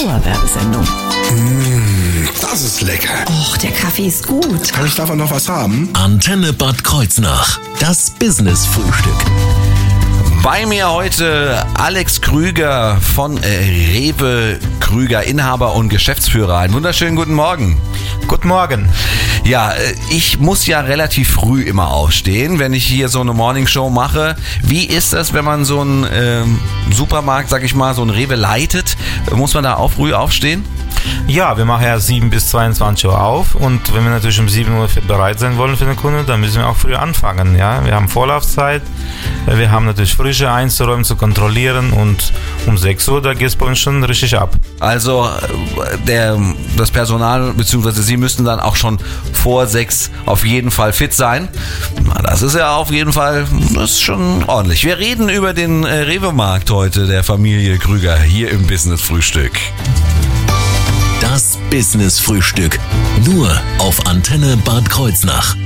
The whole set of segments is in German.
Dauerwerbesendung. Mmh, das ist lecker. Och, der Kaffee ist gut. Kann ich davon noch was haben? Antenne Bad Kreuznach. Das Business-Frühstück. Bei mir heute Alex Krüger von äh, Rewe Krüger, Inhaber und Geschäftsführer. Einen wunderschönen guten Morgen. Guten Morgen. Ja, äh, ich muss ja relativ früh immer aufstehen, wenn ich hier so eine Morningshow mache. Wie ist das, wenn man so einen ähm, Supermarkt, sag ich mal, so einen Rewe leitet? Muss man da auch früh aufstehen? Ja, wir machen ja 7 bis 22 Uhr auf und wenn wir natürlich um 7 Uhr bereit sein wollen für den Kunden, dann müssen wir auch früh anfangen. Ja? Wir haben Vorlaufzeit, wir haben natürlich Frische einzuräumen, zu kontrollieren und um 6 Uhr, da geht es bei uns schon richtig ab. Also äh, der, das Personal bzw. Sie müssten dann auch schon vor 6 auf jeden Fall fit sein. Das ist ja auf jeden Fall, ist schon ordentlich. Wir reden über den äh, Rewe-Markt heute der Familie Krüger hier im Business-Frühstück. Das Business-Frühstück. Nur auf Antenne Bad Kreuznach.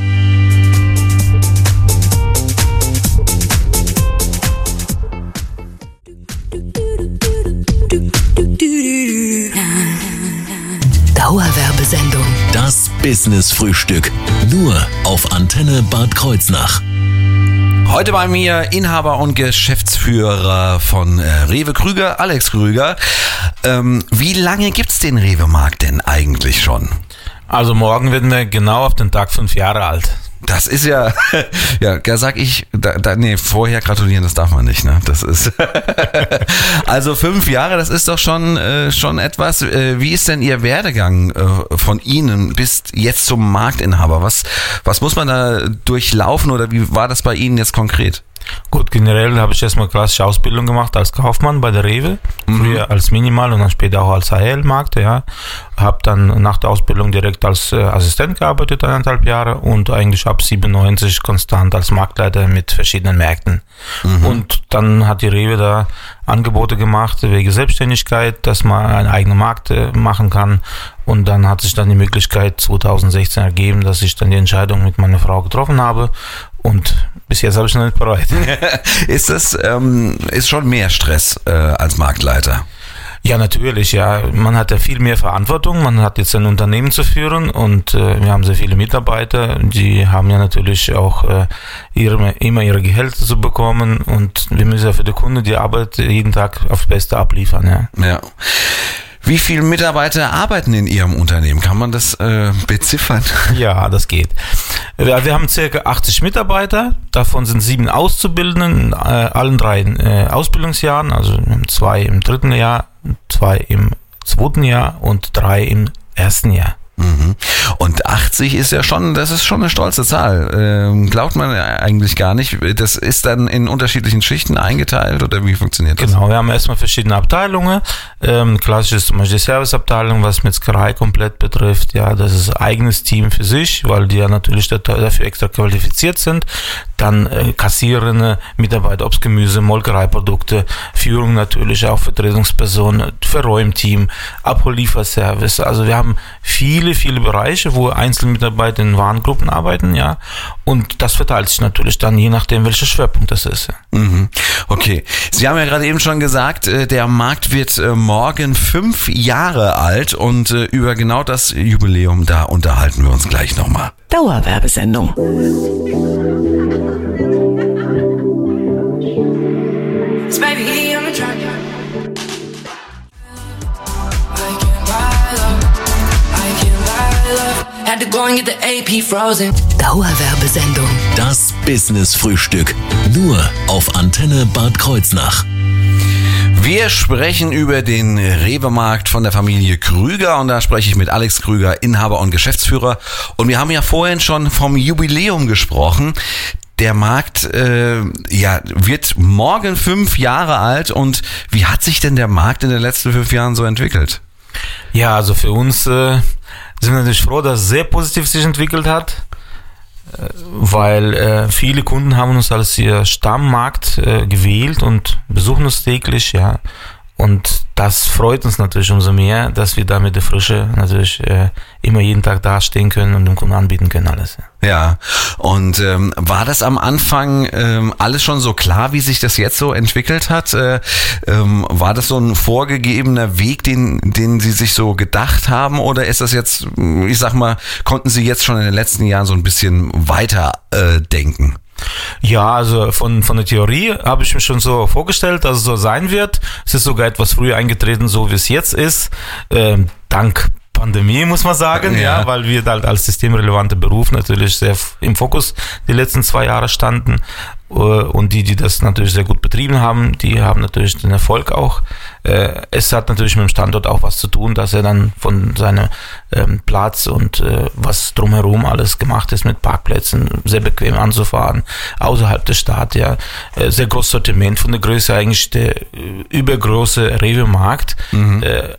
Dauerwerbesendung. Das Business-Frühstück. Nur auf Antenne Bad Kreuznach. Heute bei mir Inhaber und Geschäftsführer von äh, Rewe Krüger, Alex Krüger. Ähm, wie lange gibt's den Rewe-Markt denn eigentlich schon? Also morgen werden wir genau auf den Tag fünf Jahre alt. Das ist ja, ja, da sag ich, da, da, nee, vorher gratulieren, das darf man nicht, ne? Das ist, also fünf Jahre, das ist doch schon, äh, schon etwas. Äh, wie ist denn Ihr Werdegang äh, von Ihnen bis jetzt zum Marktinhaber? Was, was muss man da durchlaufen oder wie war das bei Ihnen jetzt konkret? Gut, generell habe ich erstmal klassische Ausbildung gemacht als Kaufmann bei der Rewe, mhm. früher als Minimal und dann später auch als AL-Markt, ja. Habe dann nach der Ausbildung direkt als äh, Assistent gearbeitet, eineinhalb Jahre und eigentlich ab 97 konstant als Marktleiter mit verschiedenen Märkten. Mhm. Und dann hat die Rewe da Angebote gemacht wegen Selbstständigkeit, dass man einen eigenen Markt äh, machen kann. Und dann hat sich dann die Möglichkeit 2016 ergeben, dass ich dann die Entscheidung mit meiner Frau getroffen habe. Und bis jetzt habe ich noch nicht bereut. ist das ähm, ist schon mehr Stress äh, als Marktleiter? Ja, natürlich, ja. Man hat ja viel mehr Verantwortung. Man hat jetzt ein Unternehmen zu führen und äh, wir haben sehr viele Mitarbeiter. Die haben ja natürlich auch äh, ihre, immer ihre Gehälter zu bekommen und wir müssen ja für die Kunden die Arbeit jeden Tag aufs Beste abliefern, ja. Ja. Wie viele Mitarbeiter arbeiten in Ihrem Unternehmen? Kann man das äh, beziffern? Ja, das geht. Wir, wir haben circa 80 Mitarbeiter, davon sind sieben Auszubildenden in äh, allen drei äh, Ausbildungsjahren, also zwei im dritten Jahr, zwei im zweiten Jahr und drei im ersten Jahr. Mhm. Und 80 ist ja schon, das ist schon eine stolze Zahl. Ähm, glaubt man eigentlich gar nicht. Das ist dann in unterschiedlichen Schichten eingeteilt oder wie funktioniert das? Genau, wir haben erstmal verschiedene Abteilungen. Ähm, klassisch ist zum Beispiel die Serviceabteilung, was Metzgerei komplett betrifft. Ja, das ist ein eigenes Team für sich, weil die ja natürlich dafür extra qualifiziert sind. Dann äh, Kassierende, Mitarbeiter, Obstgemüse, Molkereiprodukte, Führung natürlich auch Vertretungspersonen, Verräumteam, Abhollieferservice. Also wir haben viel viele, viele Bereiche, wo Einzelmitarbeiter in Warengruppen arbeiten, ja. Und das verteilt sich natürlich dann je nachdem, welcher Schwerpunkt das ist. Mhm. Okay. Sie haben ja gerade eben schon gesagt, äh, der Markt wird äh, morgen fünf Jahre alt und äh, über genau das Jubiläum da unterhalten wir uns gleich nochmal. Dauerwerbesendung. Dauerwerbesendung. Das Business-Frühstück. Nur auf Antenne Bad Kreuznach. Wir sprechen über den Rewe-Markt von der Familie Krüger und da spreche ich mit Alex Krüger, Inhaber und Geschäftsführer. Und wir haben ja vorhin schon vom Jubiläum gesprochen. Der Markt äh, ja, wird morgen fünf Jahre alt und wie hat sich denn der Markt in den letzten fünf Jahren so entwickelt? Ja, also für uns äh, sind wir natürlich froh, dass es sehr positiv sich entwickelt hat, weil äh, viele Kunden haben uns als ihr Stammmarkt äh, gewählt und besuchen uns täglich, ja. Und das freut uns natürlich umso mehr, dass wir da mit der Frische natürlich äh, immer jeden Tag dastehen können und dem Kunden anbieten können alles. Ja, und ähm, war das am Anfang ähm, alles schon so klar, wie sich das jetzt so entwickelt hat? Äh, ähm, war das so ein vorgegebener Weg, den, den Sie sich so gedacht haben? Oder ist das jetzt, ich sag mal, konnten Sie jetzt schon in den letzten Jahren so ein bisschen weiter äh, denken? Ja, also von, von der Theorie habe ich mir schon so vorgestellt, dass es so sein wird. Es ist sogar etwas früher eingetreten, so wie es jetzt ist. Ähm, dank Pandemie, muss man sagen, ja, Ja. weil wir halt als systemrelevante Beruf natürlich sehr im Fokus die letzten zwei Jahre standen. Äh, Und die, die das natürlich sehr gut betrieben haben, die haben natürlich den Erfolg auch. Äh, Es hat natürlich mit dem Standort auch was zu tun, dass er dann von seinem ähm, Platz und äh, was drumherum alles gemacht ist mit Parkplätzen, sehr bequem anzufahren, außerhalb der Stadt, ja. Sehr großes Sortiment von der Größe eigentlich der übergroße Rewe-Markt äh,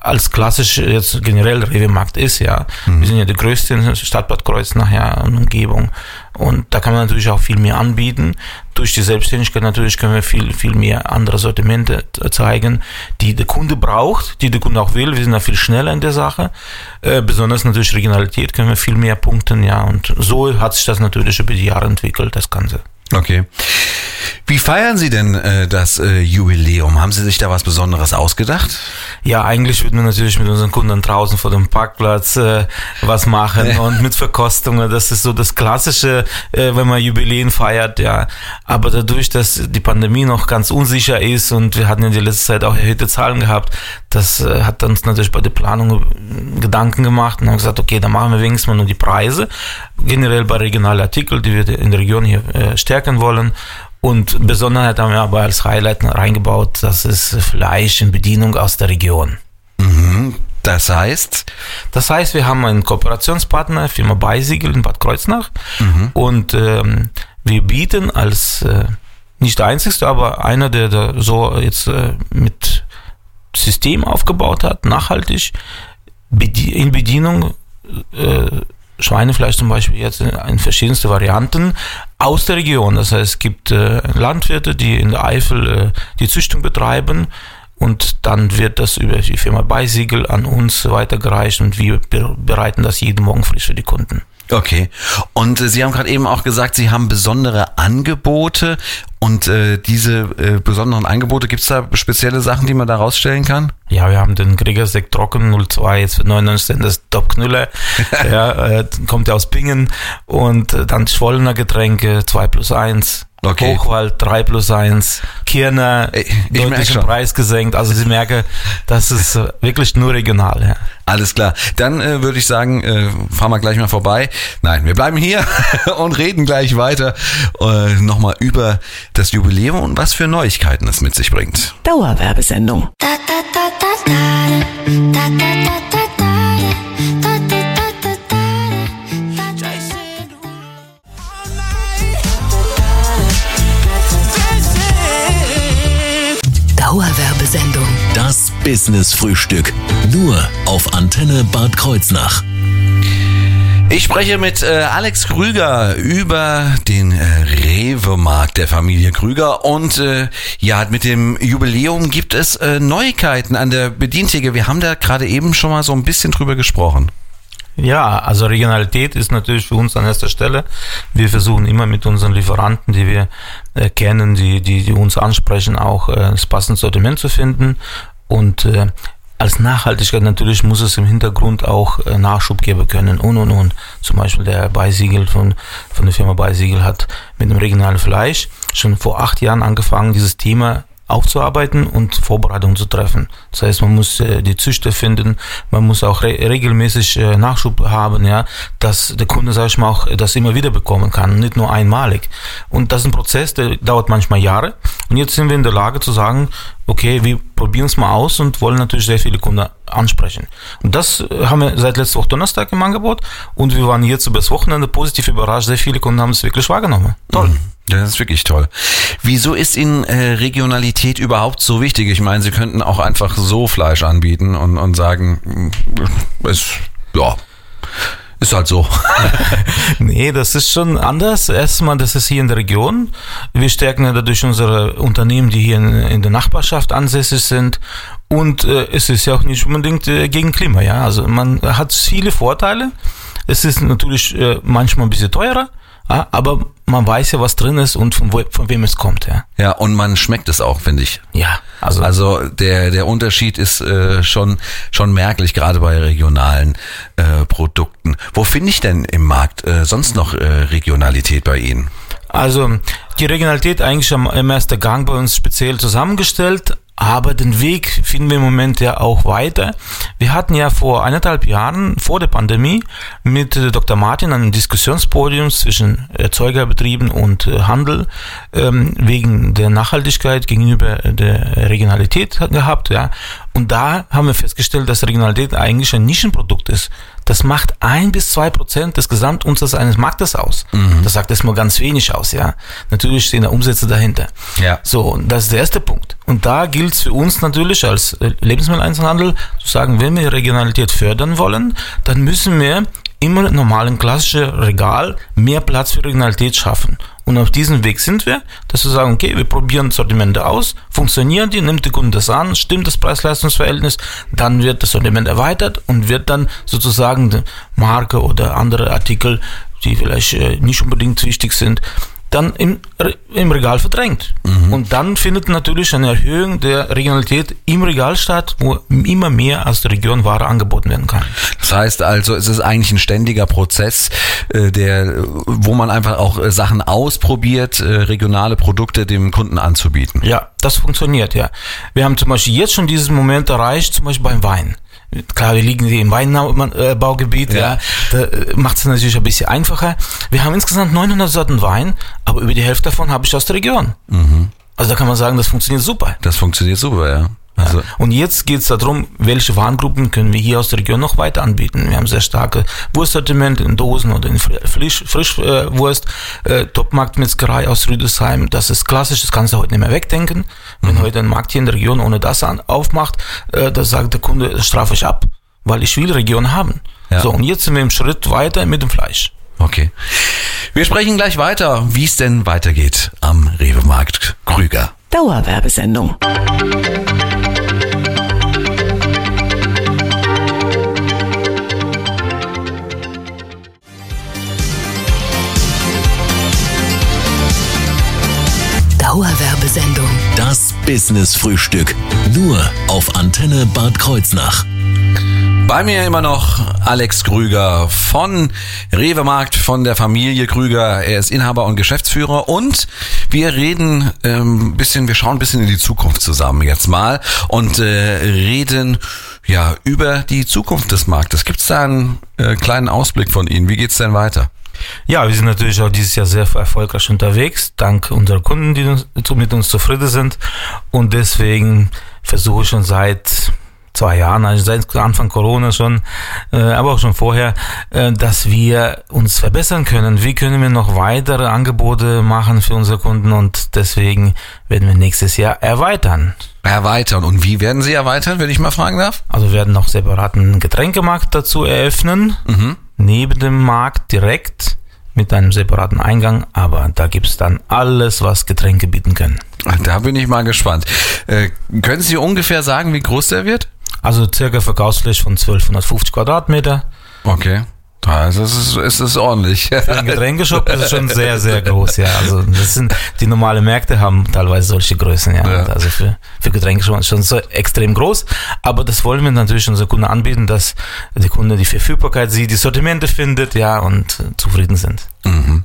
als klassisch jetzt generell Rewe-Markt ist, ja. Wir sind ja der größte in Stadtbad Kreuznach, ja, und Umgebung. Und da kann man natürlich auch viel mehr anbieten. Durch die Selbstständigkeit natürlich können wir viel, viel mehr andere Sortimente zeigen, die der Kunde braucht, die der Kunde auch will. Wir sind da viel schneller in der Sache. Äh, besonders natürlich Regionalität können wir viel mehr punkten, ja. Und so hat sich das natürlich über die Jahre entwickelt, das Ganze. Okay. Wie feiern Sie denn äh, das äh, Jubiläum? Haben Sie sich da was Besonderes ausgedacht? Ja, eigentlich würden wir natürlich mit unseren Kunden draußen vor dem Parkplatz äh, was machen und mit Verkostungen. Das ist so das Klassische, äh, wenn man Jubiläen feiert, ja. Aber dadurch, dass die Pandemie noch ganz unsicher ist und wir hatten ja die letzte Zeit auch erhöhte Zahlen gehabt, das äh, hat uns natürlich bei der Planung äh, Gedanken gemacht und haben gesagt, okay, dann machen wir wenigstens mal nur die Preise. Generell bei regionalen Artikeln, die wir in der Region hier äh, stärken wollen. Und Besonderheit haben wir aber als Highlight reingebaut, das ist Fleisch in Bedienung aus der Region. Das heißt, Das heißt, wir haben einen Kooperationspartner, Firma Beisiegel in Bad Kreuznach. Und ähm, wir bieten als äh, nicht der einzigste, aber einer, der da so jetzt äh, mit System aufgebaut hat, nachhaltig, in Bedienung äh, Schweinefleisch zum Beispiel jetzt in, verschiedenste Varianten aus der Region. Das heißt, es gibt äh, Landwirte, die in der Eifel äh, die Züchtung betreiben und dann wird das über die Firma Beisiegel an uns weitergereicht und wir be bereiten das jeden Morgen frisch für die Kunden. Okay. Und äh, Sie haben gerade eben auch gesagt, Sie haben besondere Angebote. Und äh, diese äh, besonderen Angebote, gibt es da spezielle Sachen, die man da rausstellen kann? Ja, wir haben den Kriegersekt Trocken 02 jetzt für 99 Cent, das Top Knüller. ja, äh, kommt ja aus Bingen. Und äh, dann Schwollener Getränke 2 plus 1. Okay. Hochwald 3 plus 1, Kirner, ich deutlichen Preis gesenkt. Also Sie merken, das ist äh, wirklich nur regional. Ja. Alles klar. Dann äh, würde ich sagen, äh, fahren wir gleich mal vorbei. Nein, wir bleiben hier und reden gleich weiter äh, nochmal über das Jubiläum und was für Neuigkeiten es mit sich bringt. Dauerwerbesendung. Da, da, da, da. Da, da, da, da. Dauerwerbesendung. Das Business-Frühstück. Nur auf Antenne Bad Kreuznach. Ich spreche mit äh, Alex Krüger über den äh, Rewe-Markt der Familie Krüger und äh, ja, mit dem Jubiläum gibt es äh, Neuigkeiten an der Bedientheke. Wir haben da gerade eben schon mal so ein bisschen drüber gesprochen. Ja, also Regionalität ist natürlich für uns an erster Stelle. Wir versuchen immer mit unseren Lieferanten, die wir äh, kennen, die, die, die uns ansprechen, auch äh, das passende Sortiment zu finden. Und äh, als Nachhaltigkeit natürlich muss es im Hintergrund auch äh, Nachschub geben können und und und. Zum Beispiel der Beisiegel von, von der Firma Beisiegel hat mit dem regionalen Fleisch schon vor acht Jahren angefangen, dieses Thema aufzuarbeiten und Vorbereitungen zu treffen. Das heißt, man muss äh, die Züchter finden, man muss auch re regelmäßig äh, Nachschub haben, ja, dass der Kunde, sag ich mal, auch das immer wieder bekommen kann, nicht nur einmalig. Und das ist ein Prozess, der dauert manchmal Jahre. Und jetzt sind wir in der Lage zu sagen, okay, wir probieren es mal aus und wollen natürlich sehr viele Kunden ansprechen. Und das äh, haben wir seit letzter Woche Donnerstag im Angebot und wir waren jetzt über das Wochenende positiv überrascht. Sehr viele Kunden haben es wirklich wahrgenommen. Toll. Ja, Das ist wirklich toll. Wieso ist Ihnen äh, Regionalität überhaupt so wichtig? Ich meine, Sie könnten auch einfach so Fleisch anbieten und, und sagen, mm, es, ja, ist halt so. Nee, das ist schon anders. Erstmal, das ist hier in der Region. Wir stärken dadurch unsere Unternehmen, die hier in, in der Nachbarschaft ansässig sind. Und äh, es ist ja auch nicht unbedingt äh, gegen Klima, ja. Also man hat viele Vorteile. Es ist natürlich äh, manchmal ein bisschen teurer, aber man weiß ja, was drin ist und von, wo, von wem es kommt. Ja, Ja, und man schmeckt es auch, finde ich. ja also, Also der, der Unterschied ist äh, schon, schon merklich, gerade bei regionalen äh, Produkten. Wo finde ich denn im Markt äh, sonst noch äh, Regionalität bei Ihnen? Also die Regionalität eigentlich am, im ersten Gang bei uns speziell zusammengestellt, aber den Weg finden wir im Moment ja auch weiter. Wir hatten ja vor eineinhalb Jahren, vor der Pandemie, mit äh, Dr. Martin ein Diskussionspodium zwischen Erzeugerbetrieben und äh, Handel ähm, wegen der Nachhaltigkeit gegenüber der Regionalität gehabt. Ja. Und da haben wir festgestellt, dass Regionalität eigentlich ein Nischenprodukt ist. Das macht ein bis zwei Prozent des Gesamtumsatzes eines Marktes aus. Das sagt erstmal ganz wenig aus, ja. Natürlich stehen da Umsätze dahinter. Ja. So, und das ist der erste Punkt. Und da gilt es für uns natürlich als äh, Lebensmitteleinzelhandel zu sagen, wenn wir Regionalität fördern wollen, dann müssen wir immer im normalen klassischen Regal mehr Platz für Regionalität schaffen. Und auf diesem Weg sind wir, dass wir sagen, okay, wir probieren Sortimente aus, funktionieren die, nimmt der Kunde das an, stimmt das Preis-Leistungs-Verhältnis, dann wird das Sortiment erweitert und wird dann sozusagen die Marke oder andere Artikel, die vielleicht äh, nicht unbedingt wichtig sind, dann im, im Regal verdrängt. Und dann findet natürlich eine Erhöhung der Regionalität im Regal statt, wo immer mehr aus der Region Ware angeboten werden kann. Das heißt also, es ist eigentlich ein ständiger Prozess, äh, der, wo man einfach auch äh, Sachen ausprobiert, äh, regionale Produkte dem Kunden anzubieten. Ja, das funktioniert, ja. Wir haben zum Beispiel jetzt schon diesen Moment erreicht, zum Beispiel beim Wein. Klar, wir liegen hier im Weinbaugebiet, ja. Ja. Da macht es natürlich ein bisschen einfacher. Wir haben insgesamt 900 Sorten Wein, aber über die Hälfte davon habe ich aus der Region. Also da kann man sagen, das funktioniert super. Das funktioniert super, ja. Also, Und jetzt geht es darum, welche Warengruppen können wir hier aus der Region noch weiter anbieten. Wir haben sehr starke Wurstsortiment in Dosen oder in Frischwurst, Frisch, äh, Wurst, äh, Topmarktmetzgerei aus Rüdesheim. Das ist klassisch, das kannst du heute nicht mehr wegdenken. Wenn heute ein Markt hier in der Region ohne das an, aufmacht, äh, da sagt der Kunde, das strafe ich ab, weil ich will Region haben. Ja. So, und jetzt sind wir im Schritt weiter mit dem Fleisch. okay. Wir sprechen gleich weiter, wie es denn weitergeht am Rewe-Markt Krüger. Dauerwerbesendung. Dauerwerbesendung. Das Business-Frühstück. Nur auf Antenne Bad Kreuznach. Bei mir immer noch Alex Krüger von Rewe Markt, von der Familie Krüger. Er ist Inhaber und Geschäftsführer und wir reden ähm, bisschen, wir schauen ein bisschen in die Zukunft zusammen jetzt mal und äh, reden ja über die Zukunft des Marktes. Gibt es da einen äh, kleinen Ausblick von Ihnen? Wie geht's denn weiter? Ja, wir sind natürlich auch dieses Jahr sehr erfolgreich unterwegs, dank unserer Kunden, die uns, mit uns zufrieden sind. Und deswegen versuche ich schon seit zwei Jahren, also seit Anfang Corona schon, äh, aber auch schon vorher, äh, dass wir uns verbessern können. Wie können wir noch weitere Angebote machen für unsere Kunden und deswegen werden wir nächstes Jahr erweitern. Erweitern. Und wie werden Sie erweitern, wenn ich mal fragen darf? Also wir werden noch separaten Getränkemarkt dazu eröffnen, neben dem Markt direkt mit einem separaten Eingang, aber da gibt's dann alles, was Getränke bieten können. Da bin ich mal gespannt. Äh, können Sie ungefähr sagen, wie groß der wird? Also circa Verkaufsfläche von 1250 Quadratmeter. Okay. Also es ist, es ist ordentlich. Für einen Getränkeshop ist es schon sehr, sehr groß, ja. Also das sind, die normalen Märkte haben teilweise solche Größen, ja. Ja. Also für, für Getränke schon, schon so extrem groß. Aber das wollen wir natürlich unseren Kunden anbieten, dass der Kunde die Verfügbarkeit sieht, die Sortimente findet, ja, und zufrieden sind. Mhm.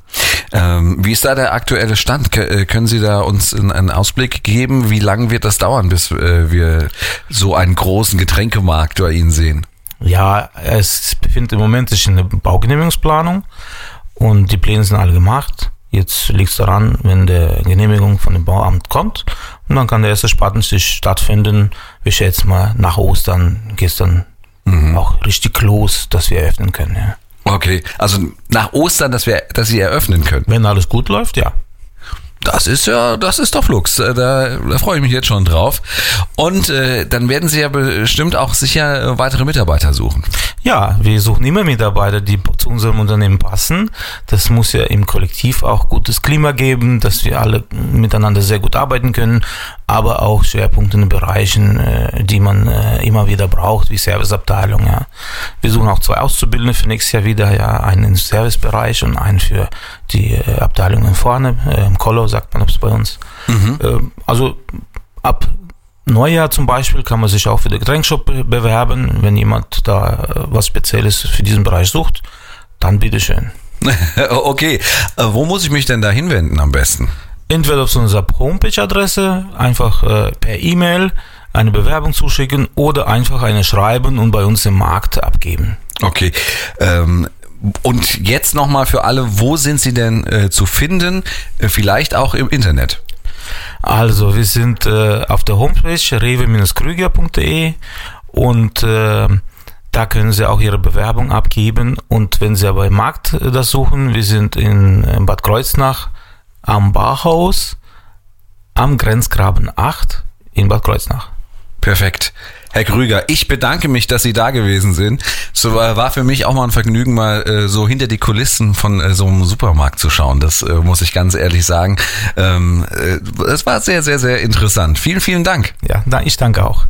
Ähm, wie ist da der aktuelle Stand? K äh, können Sie da uns einen einen Ausblick geben? Wie lange wird das dauern, bis äh, wir so einen großen Getränkemarkt bei Ihnen sehen? Ja, es befindet im Moment sich in der Baugenehmigungsplanung und die Pläne sind alle gemacht. Jetzt liegt es daran, wenn der Genehmigung von dem Bauamt kommt und dann kann der erste Spatenstich stattfinden. Wir schätzen mal, nach Ostern geht es dann auch richtig los, dass wir eröffnen können. Ja. Okay, also nach Ostern, dass wir, dass Sie eröffnen können. Wenn alles gut läuft, ja. Das ist ja, das ist doch Flux. Äh, Da, da freue ich mich jetzt schon drauf. Und äh, dann werden Sie ja bestimmt auch sicher äh, weitere Mitarbeiter suchen. Ja, wir suchen immer Mitarbeiter, die zu unserem Unternehmen passen. Das muss ja im Kollektiv auch gutes Klima geben, dass wir alle miteinander sehr gut arbeiten können, aber auch Schwerpunkte in den Bereichen, äh, die man äh, immer wieder braucht, wie Serviceabteilung. Ja. Wir suchen auch zwei Auszubildende für nächstes Jahr wieder, ja, einen im Servicebereich und einen für die äh, Abteilungen vorne, im Kollo sagt man das bei uns. Ähm, also ab Neujahr zum Beispiel kann man sich auch für den Getränkshop be- bewerben. Wenn jemand da was Spezielles für diesen Bereich sucht, dann bitteschön. okay, wo muss ich mich denn da hinwenden am besten? Entweder auf unserer Homepage-Adresse, einfach äh, per E-Mail eine Bewerbung zuschicken oder einfach eine schreiben und bei uns im Markt abgeben. Okay. Ähm, und jetzt nochmal für alle, wo sind Sie denn äh, zu finden? Äh, vielleicht auch im Internet. Also, wir sind äh, auf der Homepage rewe-krüger.de und äh, da können Sie auch Ihre Bewerbung abgeben. Und wenn Sie aber im Markt äh, das suchen, wir sind in, äh, Bad Kreuznach am Bauhaus am Grenzgraben 8 in Bad Kreuznach. Perfekt. Herr Krüger, ich bedanke mich, dass Sie da gewesen sind. So war für mich auch mal ein Vergnügen, mal äh, so hinter die Kulissen von äh, so einem Supermarkt zu schauen. Das äh, muss ich ganz ehrlich sagen. Ähm, äh, es war sehr, sehr, sehr interessant. Vielen, vielen Dank. Ja, da, ich danke auch.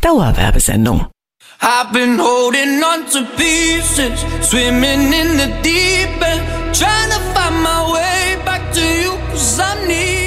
Dauerwerbesendung. I've been holding on to pieces, swimming in the deep end, trying to find my. I need